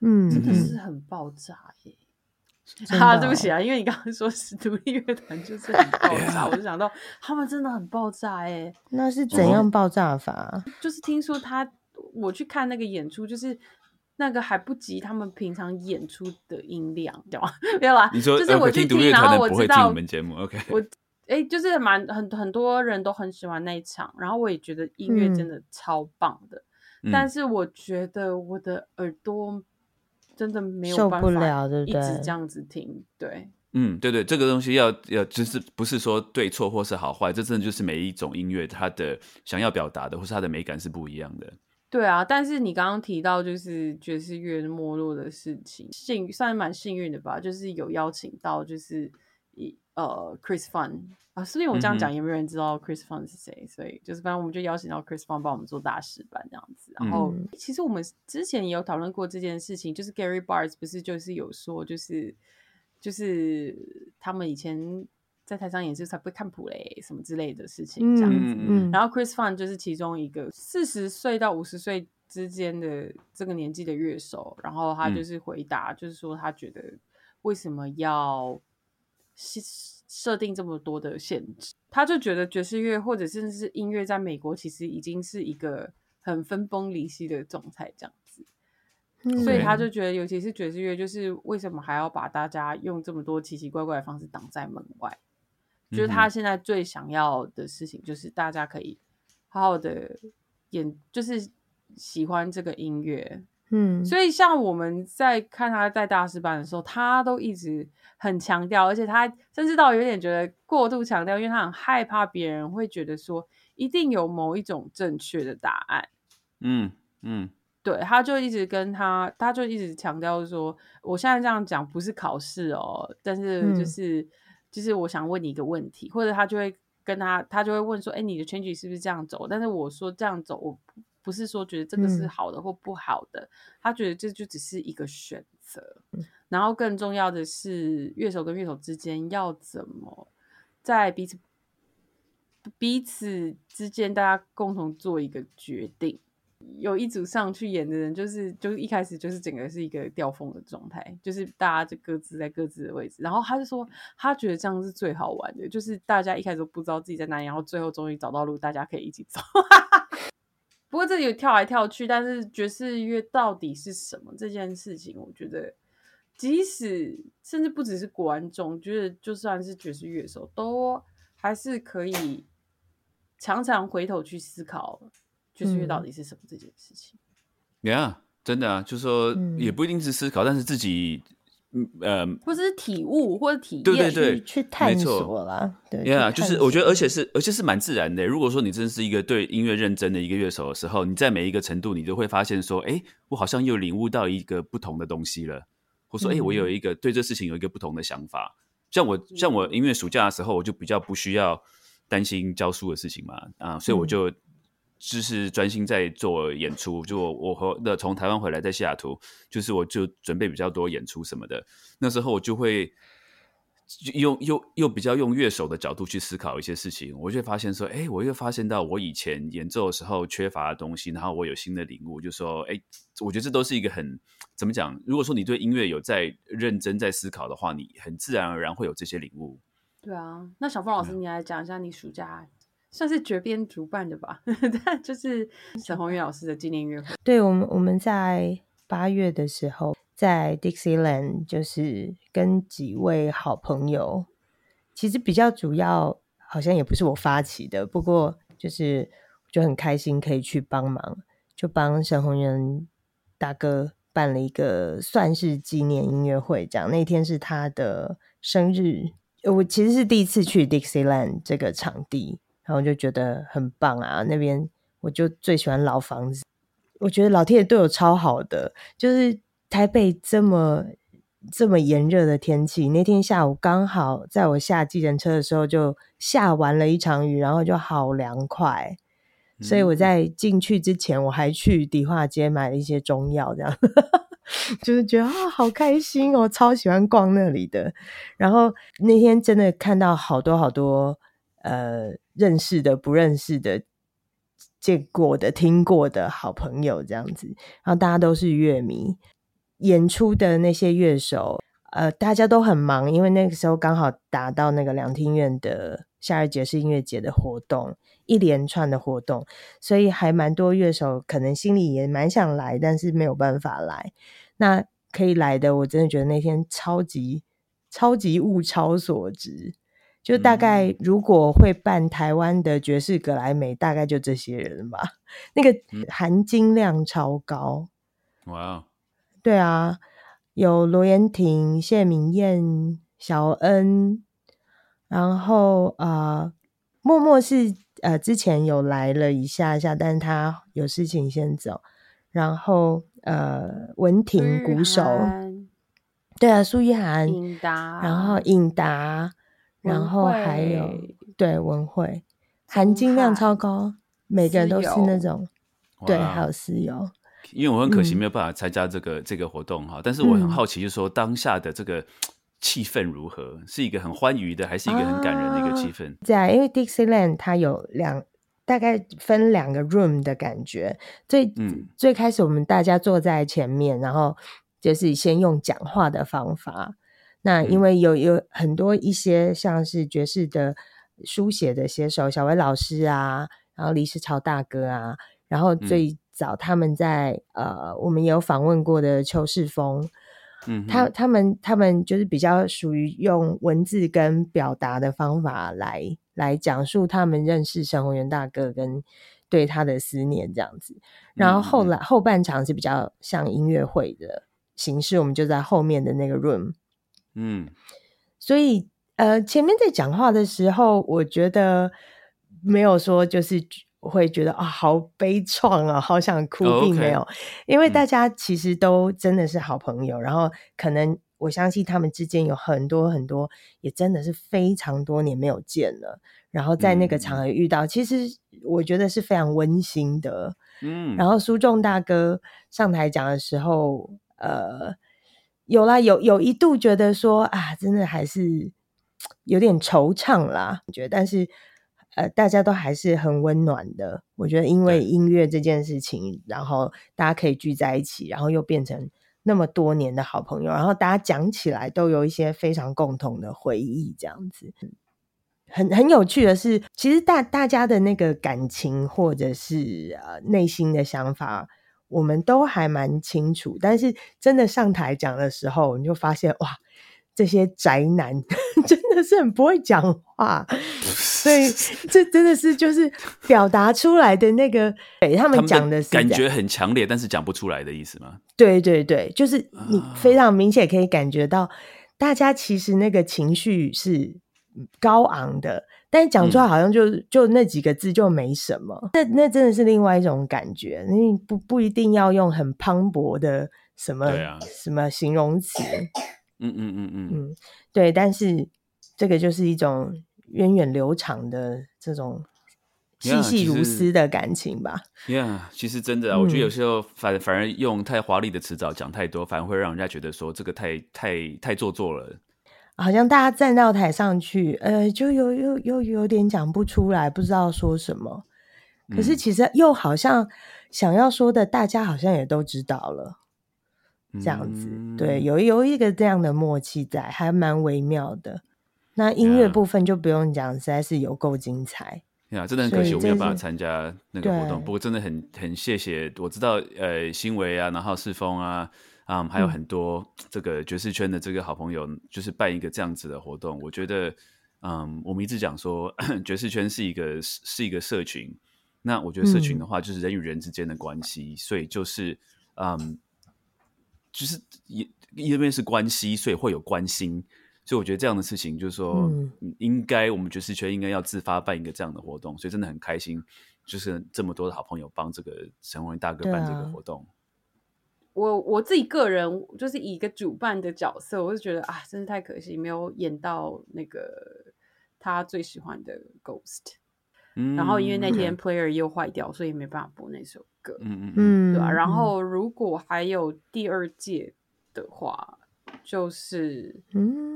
嗯，真的是很爆炸耶。啊，对不起啊，因为你刚刚说是独立乐团就是很爆炸，我就想到他们真的很爆炸哎。那是怎样爆炸法？就是听说他，我去看那个演出，就是那个还不及他们平常演出的音量，对吧？没有啦，你说就是我去听，然后我知道我们节目，OK。我哎，就是蛮很很多人都很喜欢那一场，然后我也觉得音乐真的超棒的，但是我觉得我的耳朵。真的没有办法一直这样子听，对，嗯，对对，这个东西要要就是不是说对错或是好坏，这真的就是每一种音乐它的想要表达的或是它的美感是不一样的。对啊，但是你刚刚提到就是爵士乐没落的事情，幸算蛮幸运的吧，就是有邀请到就是一呃 Chris Fun。啊，所以我这样讲也没有人知道 Chris Fun 是谁，所以就是反正我们就邀请到 Chris Fun 帮我们做大师班这样子。然后其实我们之前也有讨论过这件事情，就是 Gary Bars 不是就是有说，就是就是他们以前在台上演出才不会看谱嘞，什么之类的事情这样子。嗯然后 Chris Fun 就是其中一个四十岁到五十岁之间的这个年纪的乐手，然后他就是回答，就是说他觉得为什么要。设定这么多的限制，他就觉得爵士乐或者甚至是音乐，在美国其实已经是一个很分崩离析的状态，这样子。所以他就觉得，尤其是爵士乐，就是为什么还要把大家用这么多奇奇怪怪的方式挡在门外？就是他现在最想要的事情，就是大家可以好好的演，就是喜欢这个音乐。嗯，所以像我们在看他在大师班的时候，他都一直很强调，而且他甚至到有点觉得过度强调，因为他很害怕别人会觉得说一定有某一种正确的答案。嗯嗯，对，他就一直跟他，他就一直强调说，我现在这样讲不是考试哦，但是就是就是我想问你一个问题，或者他就会跟他，他就会问说，哎，你的全局是不是这样走？但是我说这样走，我。不是说觉得这个是好的或不好的，他觉得这就只是一个选择。然后更重要的是，乐手跟乐手之间要怎么在彼此彼此之间，大家共同做一个决定。有一组上去演的人，就是就是一开始就是整个是一个掉风的状态，就是大家就各自在各自的位置。然后他就说，他觉得这样是最好玩的，就是大家一开始都不知道自己在哪里，然后最后终于找到路，大家可以一起走。不过这里有跳来跳去，但是爵士乐到底是什么这件事情，我觉得即使甚至不只是观众，觉得就算是爵士乐手，都还是可以常常回头去思考爵士乐到底是什么这件事情。Yeah，真的啊，就是说也不一定是思考，但是自己。呃，或者是体悟或者体验，对对对，去探索了，对呀，就是我觉得，而且是，而且是蛮自然的。如果说你真是一个对音乐认真的一个乐手的时候，你在每一个程度，你都会发现说，哎，我好像又领悟到一个不同的东西了，或说，哎，我有一个对这事情有一个不同的想法。像我，像我音乐暑假的时候，我就比较不需要担心教书的事情嘛，啊，所以我就。就是专心在做演出，就我我和那从台湾回来在西雅图，就是我就准备比较多演出什么的。那时候我就会用又又比较用乐手的角度去思考一些事情，我就发现说，哎，我又发现到我以前演奏的时候缺乏的东西，然后我有新的领悟，就说，哎，我觉得这都是一个很怎么讲？如果说你对音乐有在认真在思考的话，你很自然而然会有这些领悟。对啊，那小凤老师，你来讲一下你暑假算是绝编主办的吧？就是沈宏宇老师的纪念音乐会。对，我们我们在八月的时候。在 Dixieland，就是跟几位好朋友，其实比较主要好像也不是我发起的，不过就是就很开心可以去帮忙，就帮沈宏源大哥办了一个算是纪念音乐会，这样那天是他的生日，我其实是第一次去 Dixieland 这个场地，然后就觉得很棒啊，那边我就最喜欢老房子，我觉得老天爷对我超好的，就是。台北这么这么炎热的天气，那天下午刚好在我下计程车的时候就下完了一场雨，然后就好凉快。所以我在进去之前，我还去迪化街买了一些中药，这样 就是觉得啊，好开心哦，超喜欢逛那里的。然后那天真的看到好多好多呃认识的、不认识的、见过的、听过的好朋友这样子，然后大家都是乐迷。演出的那些乐手，呃，大家都很忙，因为那个时候刚好达到那个两厅院的夏日爵士音乐节的活动，一连串的活动，所以还蛮多乐手可能心里也蛮想来，但是没有办法来。那可以来的，我真的觉得那天超级超级物超所值，就大概如果会办台湾的爵士格莱美，大概就这些人吧。那个含金量超高，哇！对啊，有罗延廷、谢明燕、小恩，然后啊，默默是呃之前有来了一下下，但是他有事情先走。然后呃，文婷鼓手，对啊，苏一涵，然后应达，然后还有对文慧，含金量超高，每个人都是那种，对，还有私友。因为我很可惜没有办法参加这个这个活动哈，但是我很好奇，就是说当下的这个气氛如何？是一个很欢愉的，还是一个很感人的一个气氛？对、啊因为 Dixieland 它有两大概分两个 room 的感觉，最最开始我们大家坐在前面，然后就是先用讲话的方法。那因为有有很多一些像是爵士的书写的写手小薇老师啊，然后李世超大哥啊，然后最。早他们在呃，我们有访问过的邱世峰，嗯，他他们他们就是比较属于用文字跟表达的方法来来讲述他们认识沈宏元大哥跟对他的思念这样子。然后后来后半场是比较像音乐会的形式，我们就在后面的那个 room，嗯，所以呃前面在讲话的时候，我觉得没有说就是。会觉得啊，好悲怆啊，好想哭，并没有，因为大家其实都真的是好朋友。然后，可能我相信他们之间有很多很多，也真的是非常多年没有见了。然后在那个场合遇到，其实我觉得是非常温馨的。嗯，然后苏仲大哥上台讲的时候，呃，有啦，有有一度觉得说啊，真的还是有点惆怅啦，觉得，但是。呃，大家都还是很温暖的。我觉得，因为音乐这件事情，然后大家可以聚在一起，然后又变成那么多年的好朋友，然后大家讲起来都有一些非常共同的回忆，这样子。很很有趣的是，其实大大家的那个感情或者是呃内心的想法，我们都还蛮清楚。但是真的上台讲的时候，你就发现哇。这些宅男 真的是很不会讲话，所以这真的是就是表达出来的那个，对他们讲的是感觉很强烈，但是讲不出来的意思吗？对对对，就是你非常明显可以感觉到，大家其实那个情绪是高昂的，但是讲出来好像就就那几个字就没什么。那那真的是另外一种感觉，你不不一定要用很磅礴的什么什么形容词。嗯嗯嗯嗯嗯，对，但是这个就是一种源远流长的这种细细如丝的感情吧。呀，其实真的啊，我觉得有时候反反而用太华丽的词藻讲太多，反而会让人家觉得说这个太太太做作了。好像大家站到台上去，呃，就有又又有点讲不出来，不知道说什么。可是其实又好像想要说的，大家好像也都知道了，这样子。对，有有一个这样的默契在，还蛮微妙的。那音乐部分就不用讲，实在是有够精彩。呀，真的很可惜我没有办法参加那个活动。不过真的很很谢谢，我知道呃，新维啊，然后世峰啊。啊，还有很多这个爵士圈的这个好朋友，就是办一个这样子的活动。我觉得，嗯，我们一直讲说，爵士圈是一个是一个社群。那我觉得社群的话，就是人与人之间的关系，所以就是，嗯，就是一一边是关系，所以会有关心。所以我觉得这样的事情，就是说，应该我们爵士圈应该要自发办一个这样的活动。所以真的很开心，就是这么多的好朋友帮这个陈文大哥办这个活动。我我自己个人就是以一个主办的角色，我就觉得啊，真是太可惜，没有演到那个他最喜欢的 Ghost。嗯，然后因为那天 Player 又坏掉，所以没办法播那首歌。嗯嗯嗯，对吧？然后如果还有第二届的话，就是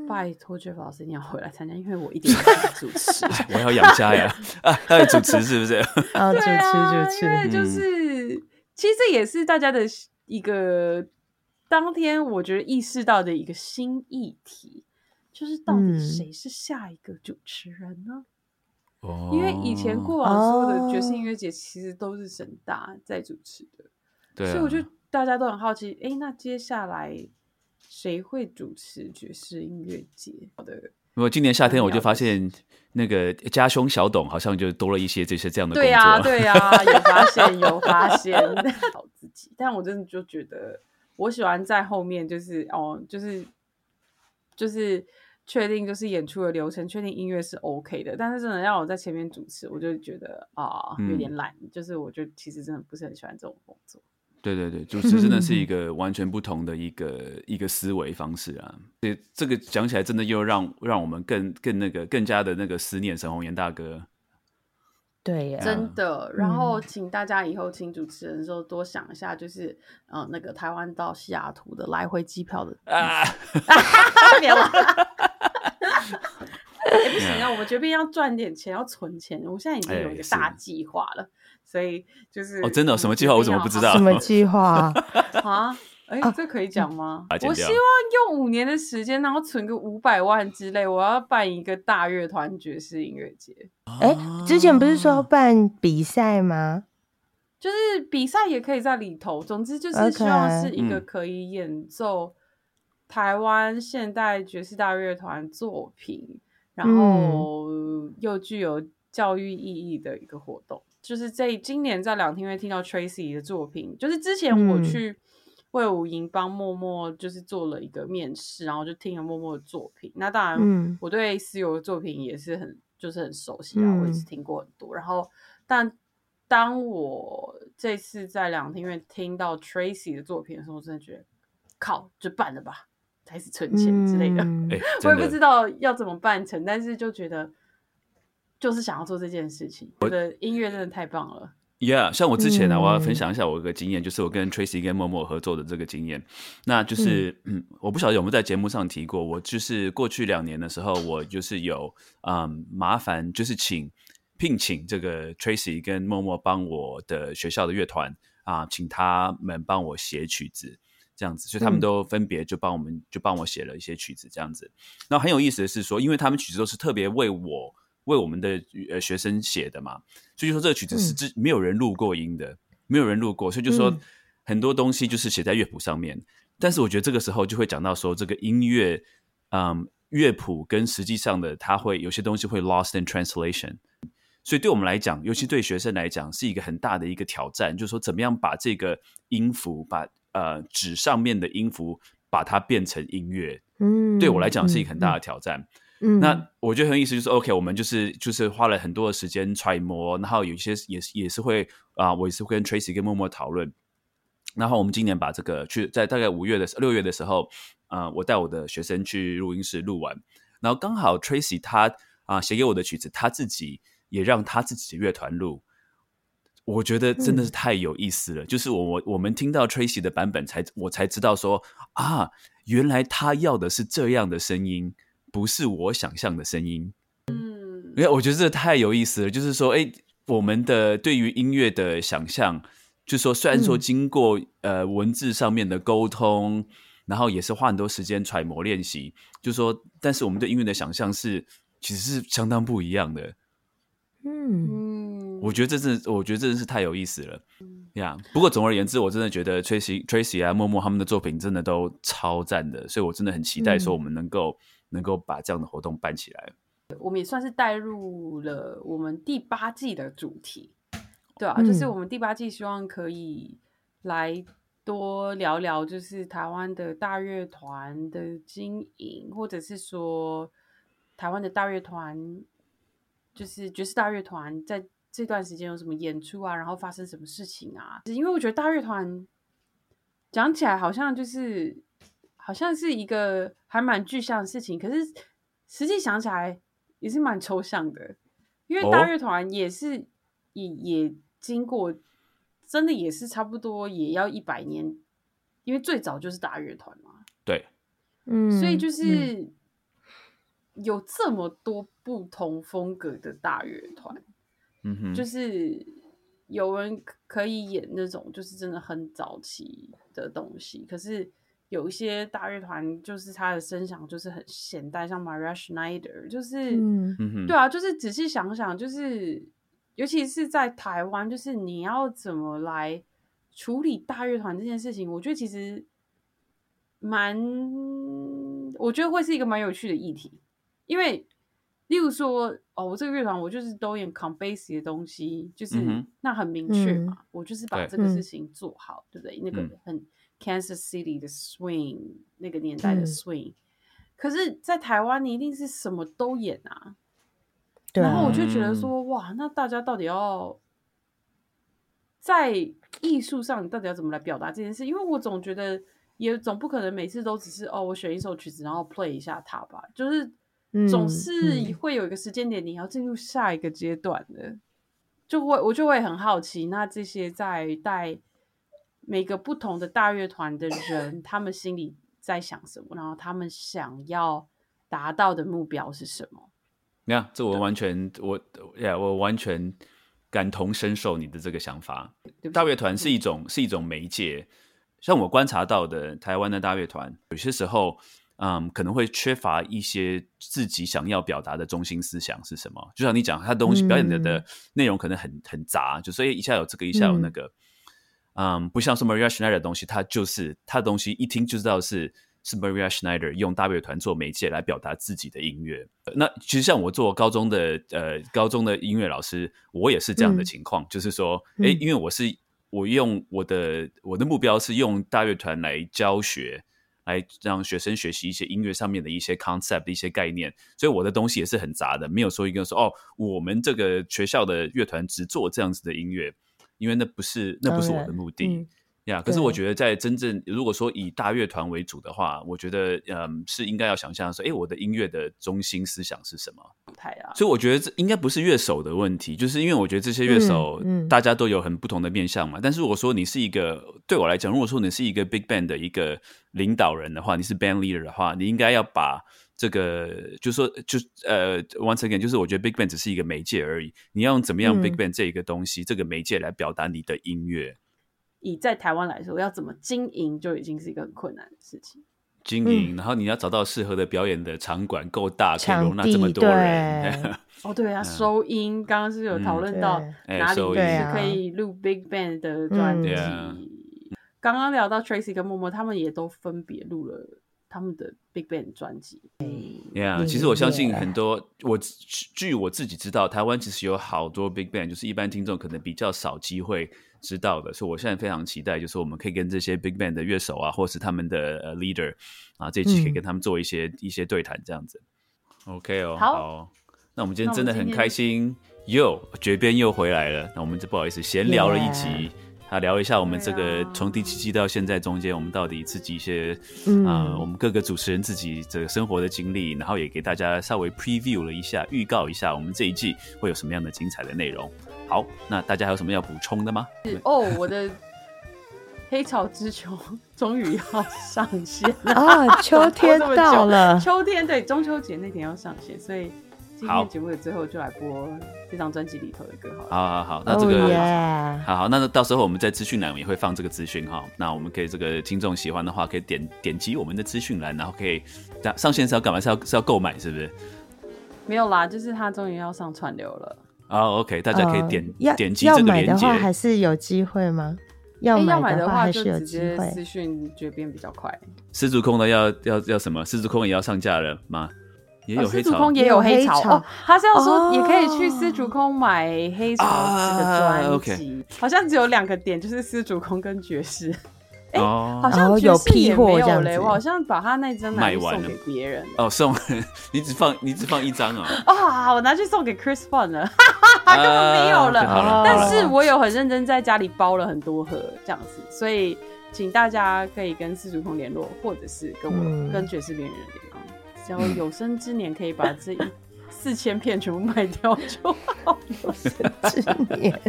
拜托 Jeff 老师你要回来参加，因为我一点不会主持，我要养家呀 啊！他要主持是不是？啊，主持主持，因为就是其实这也是大家的。一个当天，我觉得意识到的一个新议题，就是到底谁是下一个主持人呢？哦，因为以前过往所有的爵士音乐节，其实都是沈大在主持的，对，所以我就大家都很好奇，哎，那接下来谁会主持爵士音乐节？好的，我今年夏天我就发现，那个家兄小董好像就多了一些这些这样的工作，对呀，对呀，有发现，有发现。自己，但我真的就觉得，我喜欢在后面，就是哦，就是就是确定就是演出的流程，确定音乐是 OK 的。但是真的让我在前面主持，我就觉得啊，有点懒。就是我觉得其实真的不是很喜欢这种工作。对对对，主持真的是一 个完全不同的一个一个思维方式啊。这这个讲起来，真的又让让我们更更那个更加的那个思念沈宏岩大哥。对，真的。然后，请大家以后请主持人的时候多想一下，就是嗯，那个台湾到西雅图的来回机票的啊，别了。哎，不行啊，我们决定要赚点钱，要存钱。我现在已经有一个大计划了，所以就是哦，真的什么计划？我怎么不知道？什么计划啊？哎，这可以讲吗？我希望用五年的时间，然后存个五百万之类，我要办一个大乐团爵士音乐节。哎，之前不是说办比赛吗？就是比赛也可以在里头。总之就是希望是一个可以演奏台湾现代爵士大乐团作品，然后又具有教育意义的一个活动。就是在今年在两厅院听到 Tracy 的作品，就是之前我去。魏武营帮默默就是做了一个面试，然后就听了默默的作品。那当然，我对私有的作品也是很就是很熟悉啊，我也是听过很多。然后，但当我这次在两厅院听到 Tracy 的作品的时候，我真的觉得靠，就办了吧，开始存钱之类的。我也不知道要怎么办成，但是就觉得就是想要做这件事情。我的音乐真的太棒了。Yeah，像我之前呢，我要分享一下我一个经验，就是我跟 Tracy 跟默默合作的这个经验。那就是，嗯，我不晓得有没有在节目上提过。我就是过去两年的时候，我就是有嗯麻烦，就是请聘请这个 Tracy 跟默默帮我的学校的乐团啊，请他们帮我写曲子，这样子。所以他们都分别就帮我们就帮我写了一些曲子，这样子。那很有意思的是说，因为他们曲子都是特别为我。为我们的呃学生写的嘛，所以就说这个曲子是之没有人录过音的，没有人录过，所以就说很多东西就是写在乐谱上面。但是我觉得这个时候就会讲到说，这个音乐，嗯，乐谱跟实际上的，它会有些东西会 lost in translation。所以对我们来讲，尤其对学生来讲，是一个很大的一个挑战，就是说怎么样把这个音符，把呃纸上面的音符，把它变成音乐。嗯，对我来讲是一个很大的挑战。嗯那我觉得很有意思，就是 OK，我们就是就是花了很多的时间揣摩，然后有一些也是也是会啊，我也是会跟 Tracy 跟默默讨论。然后我们今年把这个去在大概五月的六月的时候，呃，我带我的学生去录音室录完，然后刚好 Tracy 他啊写给我的曲子，他自己也让他自己的乐团录，我觉得真的是太有意思了。就是我我我们听到 Tracy 的版本，才我才知道说啊，原来他要的是这样的声音。不是我想象的声音。嗯，因为我觉得这太有意思了，就是说，哎，我们的对于音乐的想象，就说虽然说经过呃文字上面的沟通，然后也是花很多时间揣摩练习，就说，但是我们对音乐的想象是其实是相当不一样的。嗯，我觉得这真，我觉得真的是太有意思了。呀，不过总而言之，我真的觉得 Tracy Tracy 啊，默默他们的作品真的都超赞的，所以我真的很期待说我们能够能够把这样的活动办起来。我们也算是带入了我们第八季的主题，对啊，就是我们第八季希望可以来多聊聊，就是台湾的大乐团的经营，或者是说台湾的大乐团，就是爵士大乐团在。这段时间有什么演出啊？然后发生什么事情啊？因为我觉得大乐团讲起来好像就是好像是一个还蛮具象的事情，可是实际想起来也是蛮抽象的。因为大乐团也是也也经过，真的也是差不多也要一百年，因为最早就是大乐团嘛。对，嗯，所以就是有这么多不同风格的大乐团。嗯哼，就是有人可以演那种，就是真的很早期的东西。可是有一些大乐团，就是他的声响就是很现代，像 Maria Schneider，就是，嗯哼，对啊，就是仔细想想，就是尤其是在台湾，就是你要怎么来处理大乐团这件事情，我觉得其实蛮，我觉得会是一个蛮有趣的议题，因为。例如说，哦，我这个乐团我就是都演 c o m bass 的东西，就是那很明确嘛，我就是把这个事情做好，对不对？那个很 Kansas City 的 swing，那个年代的 swing，可是，在台湾你一定是什么都演啊。然后我就觉得说，哇，那大家到底要在艺术上，你到底要怎么来表达这件事？因为我总觉得，也总不可能每次都只是哦，我选一首曲子，然后 play 一下它吧，就是。总是会有一个时间点，你要进入下一个阶段的，就会我就会很好奇，那这些在带每个不同的大乐团的人，他们心里在想什么，然后他们想要达到的目标是什么？你看，这我完全我呀，我完全感同身受你的这个想法。大乐团是一种是一种媒介，像我观察到的台湾的大乐团，有些时候。嗯，可能会缺乏一些自己想要表达的中心思想是什么？就像你讲，他东西表演的的内容可能很很杂，就所以一下有这个，一下有那个。嗯，不像是 Maria Schneider 的东西，他就是他的东西一听就知道是是 Maria Schneider 用大乐团做媒介来表达自己的音乐。那其实像我做高中的呃高中的音乐老师，我也是这样的情况，就是说，哎，因为我是我用我的我的目标是用大乐团来教学。来让学生学习一些音乐上面的一些 concept 的一些概念，所以我的东西也是很杂的，没有说一个说哦，我们这个学校的乐团只做这样子的音乐，因为那不是那不是我的目的。呀，可是我觉得在真正如果说以大乐团为主的话，我觉得嗯是应该要想象说，哎，我的音乐的中心思想是什么？啊所以我觉得这应该不是乐手的问题，就是因为我觉得这些乐手嗯大家都有很不同的面向嘛。但是如果说你是一个对我来讲，如果说你是一个 big band 的一个领导人的话，你是 band leader 的话，你应该要把这个就说就呃 once again，就是我觉得 big band 只是一个媒介而已，你要用怎么样 big band 这一个东西，这个媒介来表达你的音乐。以在台湾来说，要怎么经营就已经是一个很困难的事情。经营，然后你要找到适合的表演的场馆，够大，可以容纳这么多人。哦，对啊，收音，刚刚是有讨论到哪里是可以录 Big Band 的专辑。刚刚聊到 Tracy 跟默默，他们也都分别录了他们的 Big Band 专辑。Yeah，其实我相信很多，我据我自己知道，台湾其实有好多 Big Band，就是一般听众可能比较少机会。知道的，所以我现在非常期待，就是我们可以跟这些 big band 的乐手啊，或是他们的呃 leader 啊，这一期可以跟他们做一些一些对谈，这样子。OK 哦，好，那我们今天真的很开心，又绝边又回来了。那我们就不好意思闲聊了一集，啊，聊一下我们这个从第七季到现在中间，我们到底自己一些啊，我们各个主持人自己这个生活的经历，然后也给大家稍微 preview 了一下，预告一下我们这一季会有什么样的精彩的内容。好，那大家还有什么要补充的吗？哦，我的黑潮之球 终于要上线了 啊！秋天到了，秋天对中秋节那天要上线，所以今天节目的最后就来播这张专辑里头的歌，好了。好好好，那这个好好，那到时候我们在资讯栏也会放这个资讯哈。那我们可以这个听众喜欢的话，可以点点击我们的资讯栏，然后可以上线是要干嘛？是要是要购买是不是？没有啦，就是他终于要上串流了。哦，OK，大家可以点点击这个链接，还是有机会吗？要买的话就直接私讯绝边比较快。失足空的要要要什么？失足空也要上架了吗？也有失足空也有黑潮哦。他是要说也可以去丝竹空买黑潮这个专辑，好像只有两个点，就是丝竹空跟爵士。哎，好像有批货这样子。我好像把他那张买完了，给别人。哦，送 你只放 你只放一张啊？啊，我拿去送给 Chris Fun 了，哈根本没有了。但是我有很认真在家里包了很多盒这样子，所以请大家可以跟四足空联络，或者是跟我跟爵士边缘联络。只要有生之年可以把这一四千片全部卖掉就好。有生之年。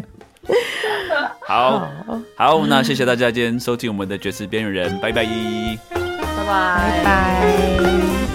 好好，那谢谢大家今天收听我们的爵士边缘人，拜拜，拜拜。拜。Música